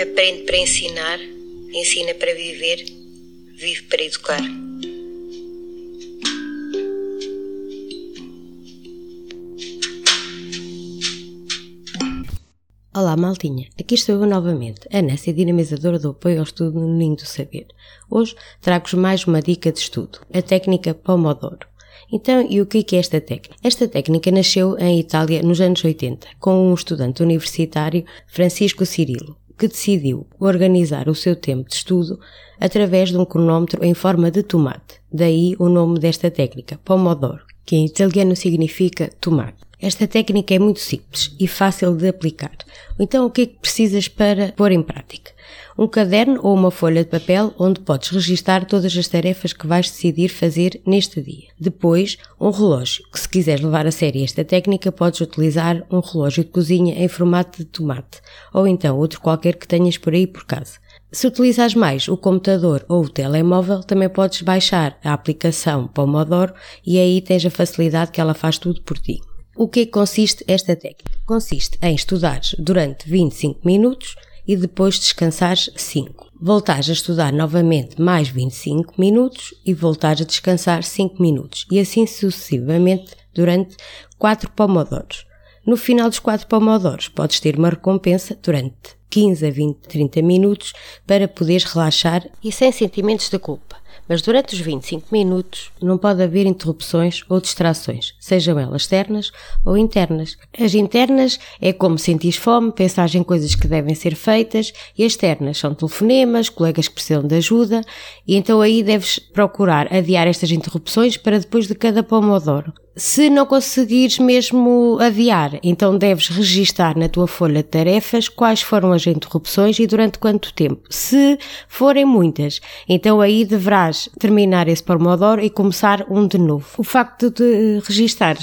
Aprende para ensinar, ensina para viver, vive para educar. Olá, maltinha. Aqui estou eu novamente, a Nécia dinamizadora do apoio ao estudo no Ninho do Saber. Hoje trago-vos mais uma dica de estudo, a técnica Pomodoro. Então, e o que é esta técnica? Esta técnica nasceu em Itália nos anos 80, com um estudante universitário, Francisco Cirilo, que decidiu organizar o seu tempo de estudo através de um cronómetro em forma de tomate. Daí o nome desta técnica, Pomodoro, que em italiano significa tomate. Esta técnica é muito simples e fácil de aplicar. Então, o que é que precisas para pôr em prática? Um caderno ou uma folha de papel onde podes registar todas as tarefas que vais decidir fazer neste dia. Depois, um relógio, que se quiseres levar a sério esta técnica, podes utilizar um relógio de cozinha em formato de tomate, ou então outro qualquer que tenhas por aí por casa. Se utilizas mais o computador ou o telemóvel, também podes baixar a aplicação Pomodoro e aí tens a facilidade que ela faz tudo por ti. O que consiste esta técnica? Consiste em estudares durante 25 minutos e depois descansares 5. Voltares a estudar novamente mais 25 minutos e voltares a descansar 5 minutos e assim sucessivamente durante 4 pomodoros. No final dos 4 pomodoros podes ter uma recompensa durante 15 a 20, 30 minutos para poderes relaxar e sem sentimentos de culpa mas durante os 25 minutos não pode haver interrupções ou distrações, sejam elas externas ou internas. As internas é como sentir fome, pensar em coisas que devem ser feitas, e as externas são telefonemas, colegas que precisam de ajuda, e então aí deves procurar adiar estas interrupções para depois de cada pomodoro. Se não conseguires mesmo adiar, então deves registar na tua folha de tarefas quais foram as interrupções e durante quanto tempo. Se forem muitas, então aí deverás terminar esse Pomodoro e começar um de novo. O facto de registar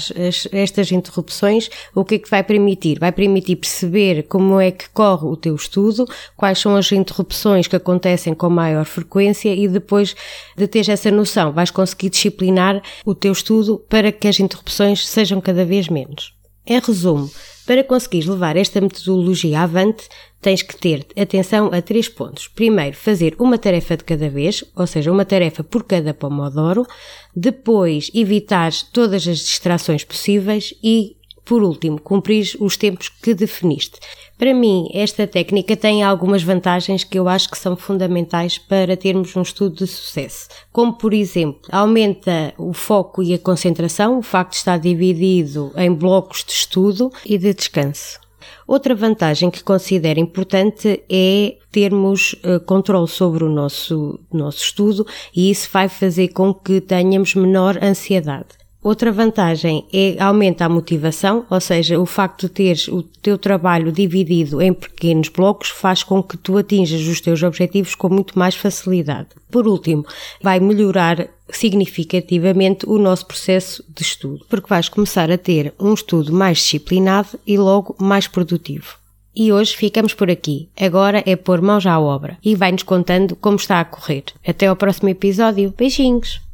estas interrupções, o que é que vai permitir? Vai permitir perceber como é que corre o teu estudo, quais são as interrupções que acontecem com maior frequência e depois de teres essa noção, vais conseguir disciplinar o teu estudo para que as interrupções sejam cada vez menos. Em resumo, para conseguires levar esta metodologia avante, tens que ter atenção a três pontos. Primeiro, fazer uma tarefa de cada vez, ou seja, uma tarefa por cada pomodoro. Depois, evitar todas as distrações possíveis e por último, cumprir os tempos que definiste. Para mim, esta técnica tem algumas vantagens que eu acho que são fundamentais para termos um estudo de sucesso. Como, por exemplo, aumenta o foco e a concentração, o facto de estar dividido em blocos de estudo e de descanso. Outra vantagem que considero importante é termos uh, controle sobre o nosso, nosso estudo e isso vai fazer com que tenhamos menor ansiedade. Outra vantagem é aumenta a motivação, ou seja, o facto de teres o teu trabalho dividido em pequenos blocos faz com que tu atinjas os teus objetivos com muito mais facilidade. Por último, vai melhorar significativamente o nosso processo de estudo, porque vais começar a ter um estudo mais disciplinado e logo mais produtivo. E hoje ficamos por aqui. Agora é pôr mãos à obra e vai-nos contando como está a correr. Até ao próximo episódio. Beijinhos!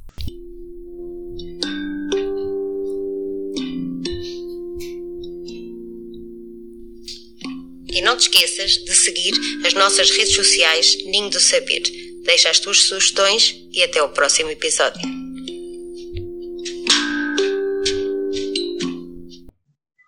E não te esqueças de seguir as nossas redes sociais Ninho do Saber. Deixa as tuas sugestões e até o próximo episódio.